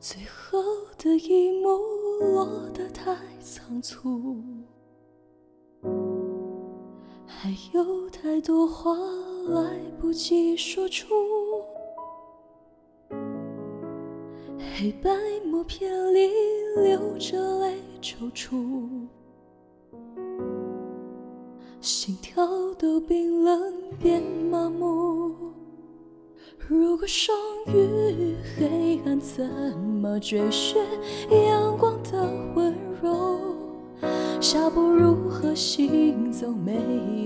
最后的一幕落得太仓促，还有太多话来不及说出。黑白默片里流着泪抽搐，心跳都冰冷变麻木。如果生于黑暗，怎么追寻阳光的温柔？下步如何行走？美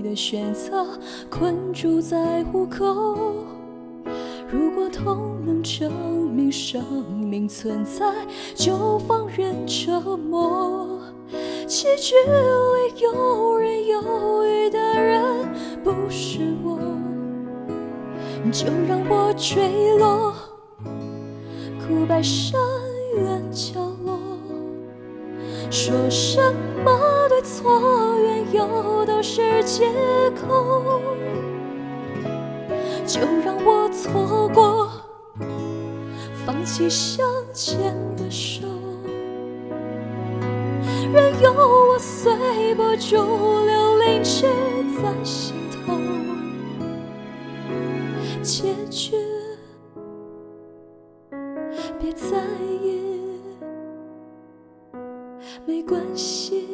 的选择困住在虎口。如果痛能证明生命存在，就放任折磨。棋局里游刃有余的人就让我坠落，枯败深渊角落。说什么对错缘由都是借口。就让我错过，放弃向前的手，任由我随别在意，没关系，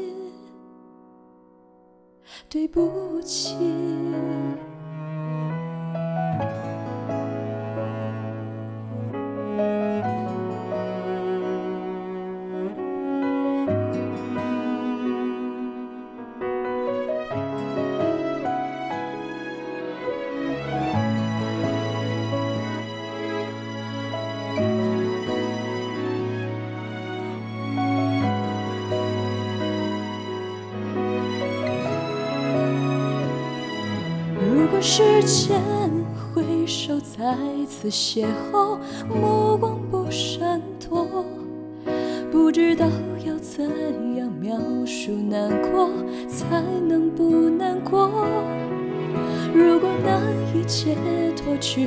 对不起。时间回首，再次邂逅，目光不闪躲，不知道要怎样描述难过，才能不难过。如果难以解脱，执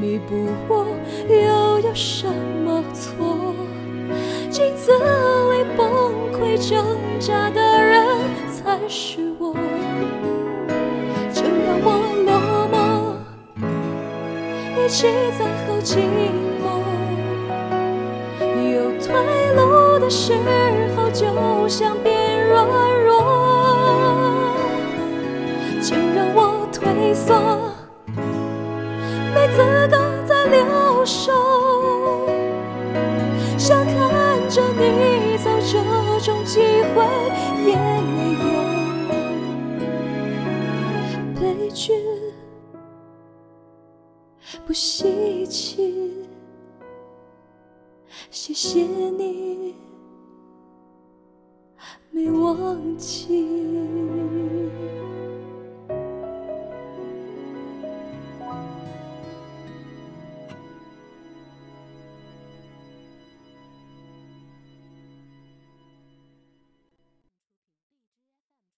迷不悟，又有什一起在后寂寞。有退路的时候，就像变软弱。就让我退缩，没资格再留守。想看着你走，这种机会也不稀奇，谢谢你没忘记。